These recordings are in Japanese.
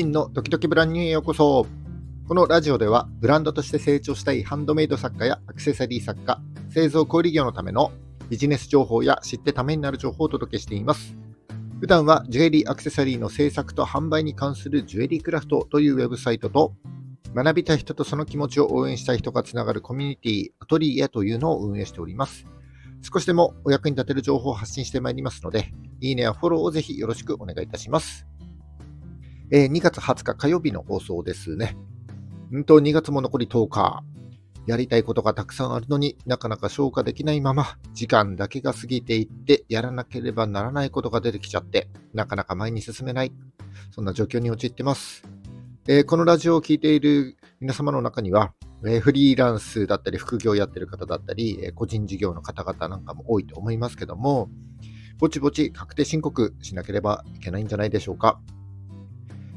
真のドキドキブランニューへようこそ。このラジオでは、ブランドとして成長したいハンドメイド作家やアクセサリー作家、製造小売業のためのビジネス情報や知ってためになる情報をお届けしています。普段はジュエリーアクセサリーの制作と販売に関するジュエリークラフトというウェブサイトと、学びたい人とその気持ちを応援したい人がつながるコミュニティ、アトリエというのを運営しております。少しでもお役に立てる情報を発信してまいりますので、いいねやフォローをぜひよろしくお願いいたします。えー、2月20日火曜日の放送ですね。うんと、2月も残り10日。やりたいことがたくさんあるのになかなか消化できないまま、時間だけが過ぎていって、やらなければならないことが出てきちゃって、なかなか前に進めない。そんな状況に陥ってます。えー、このラジオを聴いている皆様の中には、えー、フリーランスだったり、副業やってる方だったり、えー、個人事業の方々なんかも多いと思いますけども、ぼちぼち確定申告しなければいけないんじゃないでしょうか。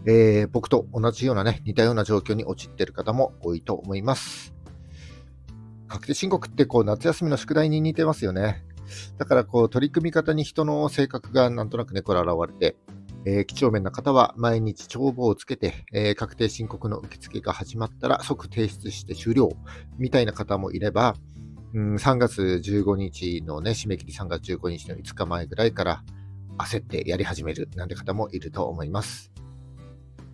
えー、僕と同じようなね、似たような状況に陥っている方も多いと思います。確定申告ってこう夏休みの宿題に似てますよね。だからこう取り組み方に人の性格がなんとなくね、これ現れて、えー、几帳面な方は毎日帳簿をつけて、えー、確定申告の受付が始まったら即提出して終了みたいな方もいれば、うん、3月15日のね、締め切り3月15日の5日前ぐらいから焦ってやり始めるなんて方もいると思います。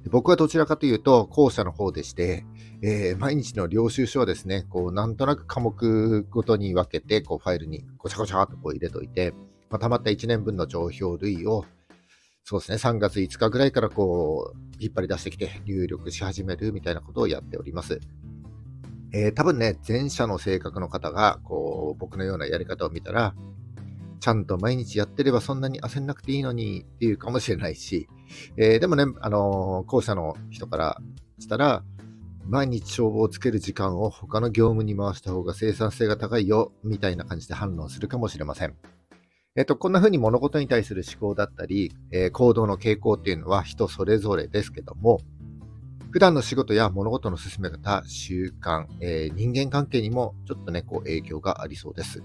僕はどちらかというと、後者の方でして、えー、毎日の領収書はですね、こう、なんとなく科目ごとに分けて、こう、ファイルにごちゃごちゃっとこう入れといて、まあ、溜まった1年分の情報類を、そうですね、3月5日ぐらいからこう、引っ張り出してきて入力し始めるみたいなことをやっております。えー、多分ね、前者の性格の方が、こう、僕のようなやり方を見たら、ちゃんと毎日やってればそんなに焦んなくていいのにっていうかもしれないし、えー、でもね、あのー、後者の人からしたら、毎日帳簿をつける時間を他の業務に回した方が生産性が高いよ、みたいな感じで反論するかもしれません。えっ、と、こんな風に物事に対する思考だったり、えー、行動の傾向っていうのは人それぞれですけども、普段の仕事や物事の進め方、習慣、えー、人間関係にもちょっとね、こう影響がありそうです。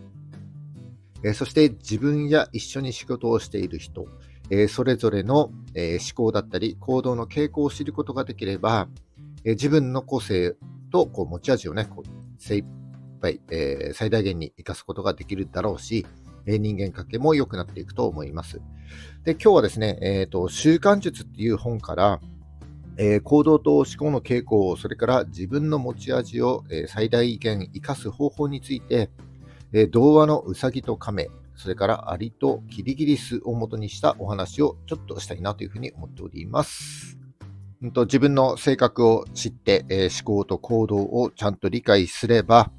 え、そして自分や一緒に仕事をしている人、えそれぞれの、え思考だったり行動の傾向を知ることができれば、え自分の個性とこう持ち味をね、こう精一杯、え最大限に活かすことができるだろうし、え人間関係も良くなっていくと思います。で、今日はですね、えーと、習慣術っていう本から、えー、行動と思考の傾向、それから自分の持ち味を、え、最大限活かす方法について、えー、童話のうさぎと亀、それからアリとキリギリスを元にしたお話をちょっとしたいなというふうに思っております。んと自分の性格を知って、えー、思考と行動をちゃんと理解すれば、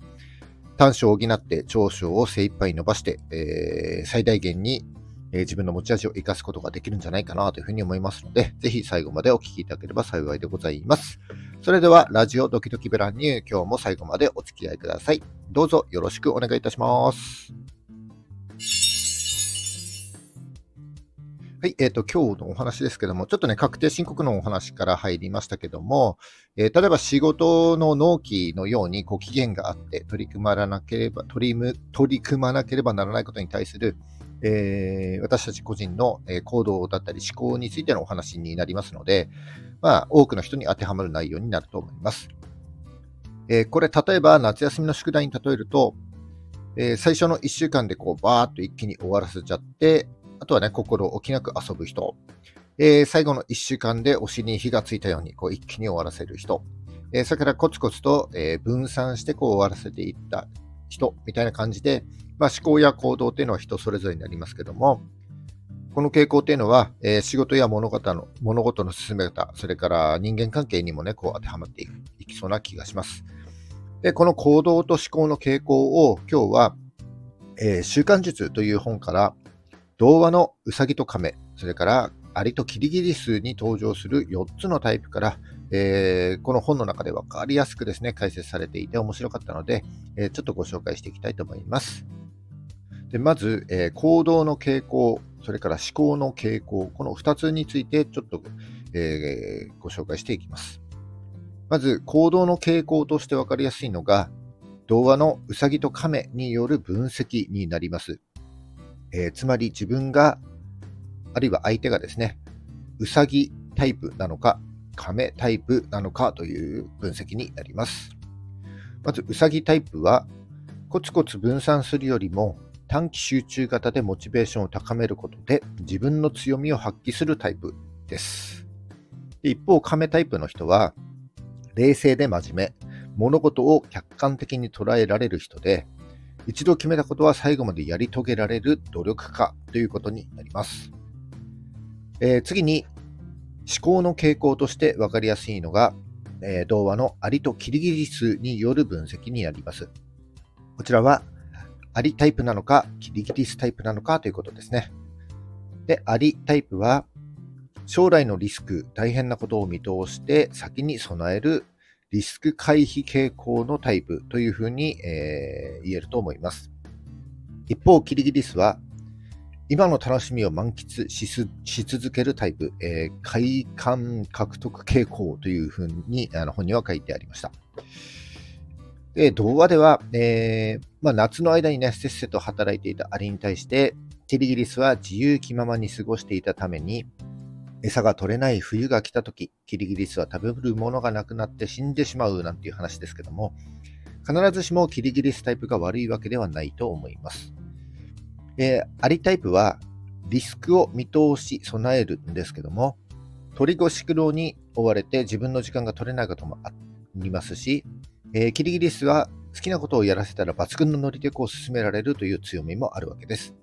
短所を補って長所を精一杯伸ばして、えー、最大限に、えー、自分の持ち味を生かすことができるんじゃないかなというふうに思いますので、ぜひ最後までお聞きいただければ幸いでございます。それでは、ラジオドキドキブランニュー、今日も最後までお付き合いください。どうぞよろしくお願いいたします。はい、えっ、ー、と、今日のお話ですけども、ちょっとね、確定申告のお話から入りましたけども、えー、例えば仕事の納期のように、こう、期限があって、取り組まなければ、取り取り組まなければならないことに対する、えー、私たち個人の行動だったり思考についてのお話になりますので、まあ、多くの人に当てはまる内容になると思います。えー、これ、例えば夏休みの宿題に例えると、えー、最初の1週間でこうバーっと一気に終わらせちゃって、あとはね、心置きなく遊ぶ人。えー、最後の1週間で推しに火がついたようにこう一気に終わらせる人。えー、それからコツコツと、えー、分散してこう終わらせていった人みたいな感じで、まあ、思考や行動っていうのは人それぞれになりますけども、この傾向っていうのは、えー、仕事や物事の物事の進め方、それから人間関係にもね、こう当てはまっていきそうな気がします。で、この行動と思考の傾向を今日は、えー、習慣術という本から童話のうさぎと亀、それからアリとキリギリスに登場する4つのタイプから、えー、この本の中で分かりやすくですね、解説されていて面白かったので、えー、ちょっとご紹介していきたいと思います。でまず、えー、行動の傾向、それから思考の傾向、この2つについてちょっと、えご紹介していきます。まず、行動の傾向として分かりやすいのが、童話のうさぎと亀による分析になります。え、つまり自分が、あるいは相手がですね、うさぎタイプなのか、亀タイプなのかという分析になります。まず、うさぎタイプは、コツコツ分散するよりも短期集中型でモチベーションを高めることで自分の強みを発揮するタイプです。一方、亀タイプの人は、冷静で真面目、物事を客観的に捉えられる人で、一度決めたことは最後までやり遂げられる努力家ということになります。えー、次に、思考の傾向として分かりやすいのが、えー、童話のアリとキリギリスによる分析になります。こちらは、アリタイプなのか、キリギリスタイプなのかということですね。で、アリタイプは、将来のリスク、大変なことを見通して先に備えるリスク回避傾向のタイプというふうに、えー、言えると思います。一方、キリギリスは今の楽しみを満喫し続けるタイプ、えー、快感獲得傾向というふうにあの本には書いてありました。で童話では、えーまあ、夏の間にね、せっせと働いていたアリに対して、キリギリスは自由気ままに過ごしていたために、餌が取れない冬が来た時、キリギリスは食べるものがなくなって死んでしまうなんていう話ですけども、必ずしもキリギリスタイプが悪いわけではないと思います。えー、アリタイプはリスクを見通し備えるんですけども、鳥越苦労に追われて自分の時間が取れないこともありますし、えー、キリギリスは好きなことをやらせたら抜群のノリでこう進められるという強みもあるわけです。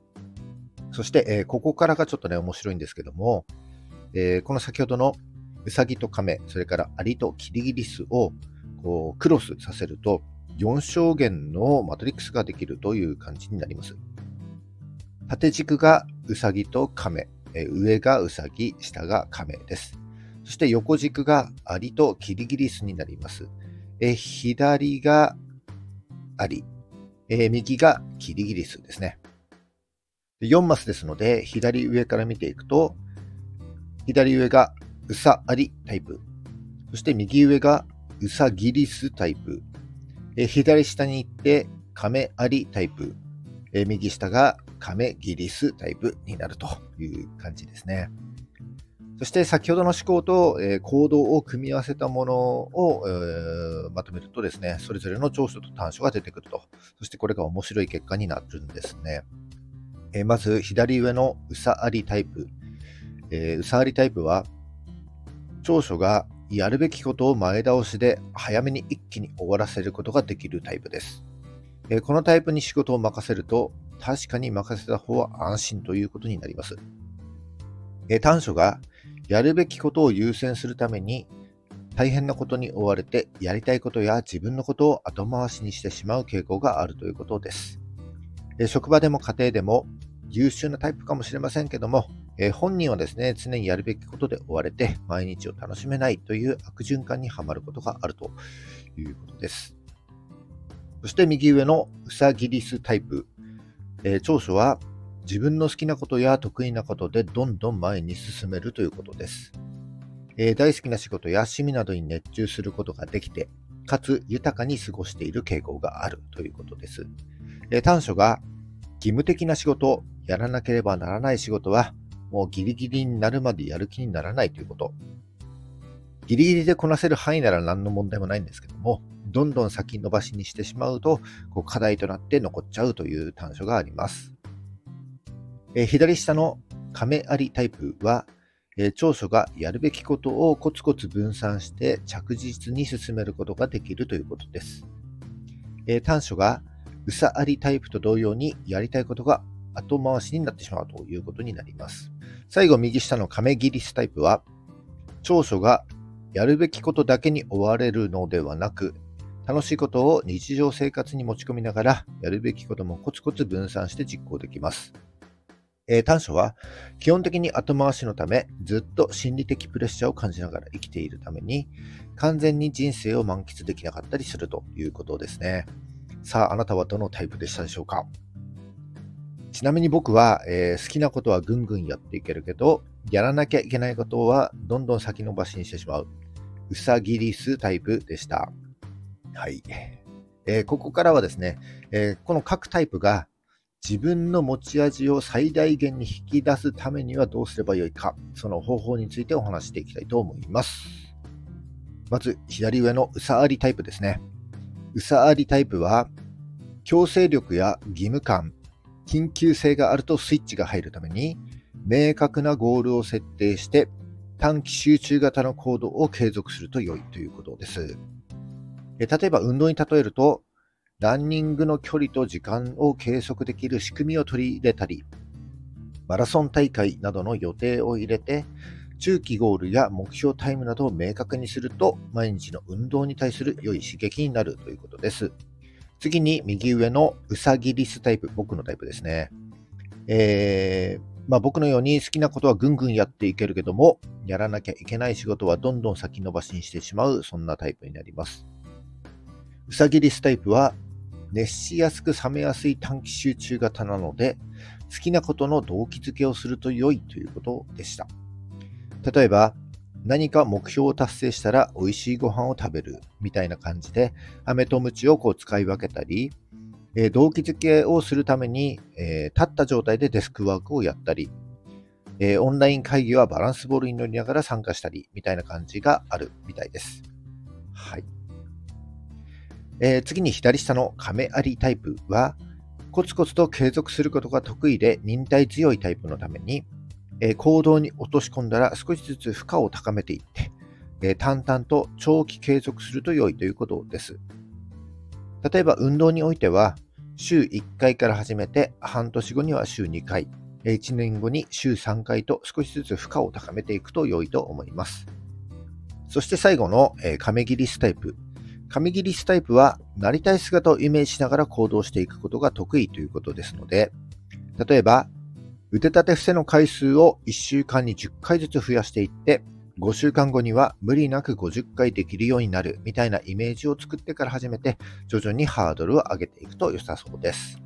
そして、えー、ここからがちょっとね、面白いんですけども、えー、この先ほどのウサギとカメ、それからアリとキリギリスをこうクロスさせると、4象限のマトリックスができるという感じになります。縦軸がウサギとカメ、え上がウサギ、下がカメです。そして横軸がアリとキリギリスになります。え左がアリ、え右がキリギリスですね。4マスですので、左上から見ていくと、左上がうさありタイプ。そして右上がうさギリスタイプ。え左下に行って亀ありタイプ。え右下が亀ギリスタイプになるという感じですね。そして先ほどの思考と、え行動を組み合わせたものを、え、まとめるとですね、それぞれの長所と短所が出てくると。そしてこれが面白い結果になるんですね。えまず左上のうさありタイプ。え、うさありタイプは、長所がやるべきことを前倒しで早めに一気に終わらせることができるタイプです。このタイプに仕事を任せると、確かに任せた方は安心ということになります。え、短所がやるべきことを優先するために大変なことに追われてやりたいことや自分のことを後回しにしてしまう傾向があるということです。職場でも家庭でも優秀なタイプかもしれませんけども、え、本人はですね、常にやるべきことで追われて、毎日を楽しめないという悪循環にはまることがあるということです。そして右上のうさぎリスタイプ、えー、長所は自分の好きなことや得意なことでどんどん前に進めるということです。えー、大好きな仕事や趣味などに熱中することができて、かつ豊かに過ごしている傾向があるということです。えー、短所が義務的な仕事、やらなければならない仕事は、もうギリギリになるまでやる気にならないということ。ギリギリでこなせる範囲なら何の問題もないんですけども、どんどん先延ばしにしてしまうと、こう課題となって残っちゃうという短所があります。え、左下の亀有タイプは、え、長所がやるべきことをコツコツ分散して着実に進めることができるということです。えー、短所がうさありタイプと同様にやりたいことが後回しになってしまうということになります。最後右下の亀ギリスタイプは、長所がやるべきことだけに追われるのではなく、楽しいことを日常生活に持ち込みながら、やるべきこともコツコツ分散して実行できます。えー、短所は基本的に後回しのためずっと心理的プレッシャーを感じながら生きているために完全に人生を満喫できなかったりするということですね。さあ、あなたはどのタイプでしたでしょうか？ちなみに僕は、えー、好きなことはぐんぐんやっていけるけど、やらなきゃいけないことはどんどん先延ばしにしてしまう。うさぎリスタイプでした。はい。えー、ここからはですね、えー、この各タイプが自分の持ち味を最大限に引き出すためにはどうすればよいか、その方法についてお話していきたいと思います。まず左上のうさありタイプですね。うさありタイプは、強制力や義務感、緊急性があるとスイッチが入るために、明確なゴールを設定して短期集中型の行動を継続すると良いということです。例えば運動に例えると、ランニングの距離と時間を計測できる仕組みを取り入れたり、マラソン大会などの予定を入れて、中期ゴールや目標タイムなどを明確にすると、毎日の運動に対する良い刺激になるということです。次に右上のうさぎリスタイプ、僕のタイプですね。えー、まあ、僕のように好きなことはぐんぐんやっていけるけども、やらなきゃいけない仕事はどんどん先延ばしにしてしまう、そんなタイプになります。うさぎリスタイプは、熱しやすく冷めやすい短期集中型なので、好きなことの動機づけをすると良いということでした。例えば、何か目標を達成したら美味しいご飯を食べるみたいな感じで、飴と鞭をこう使い分けたり、えー、動機づけをするために、えー、立った状態でデスクワークをやったり、えー、オンライン会議はバランスボールに乗りながら参加したり、みたいな感じがあるみたいです。はい。えー、次に左下の亀有タイプは、コツコツと継続することが得意で忍耐強いタイプのために、えー、行動に落とし込んだら少しずつ負荷を高めていって、えー、淡々と長期継続すると良いということです。例えば運動においては、週1回から始めて、半年後には週2回、1年後に週3回と少しずつ負荷を高めていくと良いと思います。そして最後の、えー、亀切りスタイプ。亀切りスタイプは、なりたい姿をイメージしながら行動していくことが得意ということですので、例えば、腕立て伏せの回数を1週間に10回ずつ増やしていって、5週間後には無理なく50回できるようになるみたいなイメージを作ってから始めて、徐々にハードルを上げていくと良さそうです。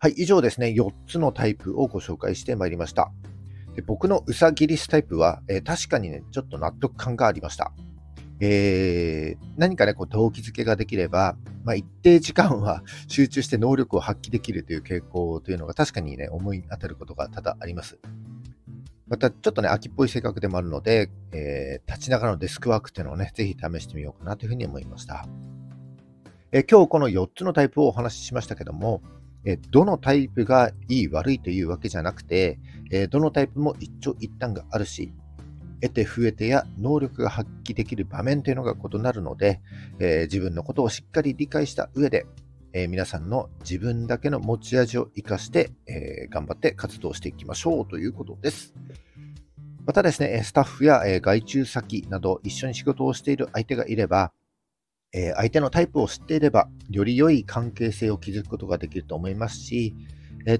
はい、以上ですね、4つのタイプをご紹介してまいりました。で僕のうさぎリスタイプは、えー、確かにね、ちょっと納得感がありました。えー、何かね、こう動機づけができれば、まあ、一定時間は 集中して能力を発揮できるという傾向というのが確かにね、思い当たることが多々あります。また、ちょっとね、秋っぽい性格でもあるので、えー、立ちながらのデスクワークっていうのをね、ぜひ試してみようかなというふうに思いました。えー、今日この4つのタイプをお話ししましたけども、えー、どのタイプがいい悪いというわけじゃなくて、えどのタイプも一長一短があるし、得て増えてや能力が発揮できる場面というのが異なるので、え自分のことをしっかり理解した上で、え皆さんの自分だけの持ち味を活かして、え頑張って活動していきましょうということです。またですね、スタッフや外注先など一緒に仕事をしている相手がいれば、え相手のタイプを知っていれば、より良い関係性を築くことができると思いますし、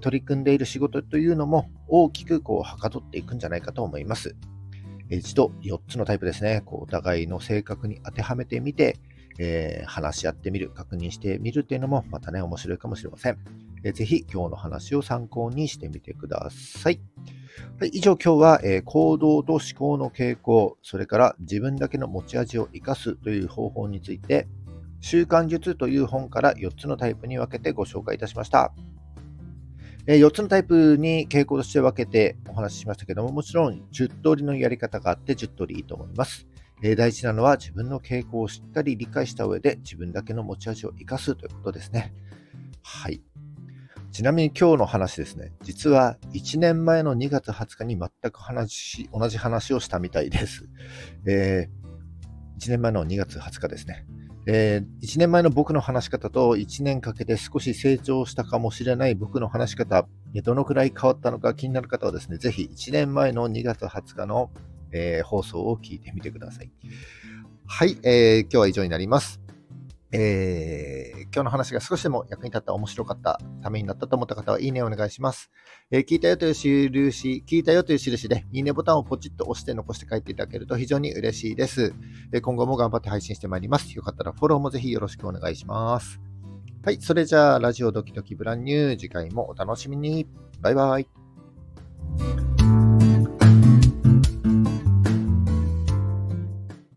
取り組んでいる仕事というのも大きくこうはかどっていくんじゃないかと思います。一度4つのタイプですね、こうお互いの性格に当てはめてみて、えー、話し合ってみる、確認してみるっていうのもまたね、面白いかもしれません。えー、ぜひ今日の話を参考にしてみてください。はい、以上今日は、えー、行動と思考の傾向、それから自分だけの持ち味を生かすという方法について、習慣術という本から4つのタイプに分けてご紹介いたしました。え、4つのタイプに傾向として分けてお話ししましたけども、もちろん10通りのやり方があって10通りいいと思います。え、大事なのは自分の傾向をしっかり理解した上で自分だけの持ち味を生かすということですね。はい。ちなみに今日の話ですね、実は1年前の2月20日に全く話、同じ話をしたみたいです。えー、1年前の2月20日ですね。えー、1年前の僕の話し方と1年かけて少し成長したかもしれない僕の話し方、どのくらい変わったのか気になる方はですね、ぜひ1年前の2月20日の、えー、放送を聞いてみてください。はい、えー、今日は以上になります。えー、今日の話が少しでも役に立った、面白かった、ためになったと思った方は、いいねお願いします。えー、聞いたよという印、聞いたよという印で、いいねボタンをポチッと押して残して帰っていただけると非常に嬉しいです。えー、今後も頑張って配信してまいります。よかったらフォローもぜひよろしくお願いします。はい、それじゃあ、ラジオドキドキブランニュー、次回もお楽しみに。バイバイ。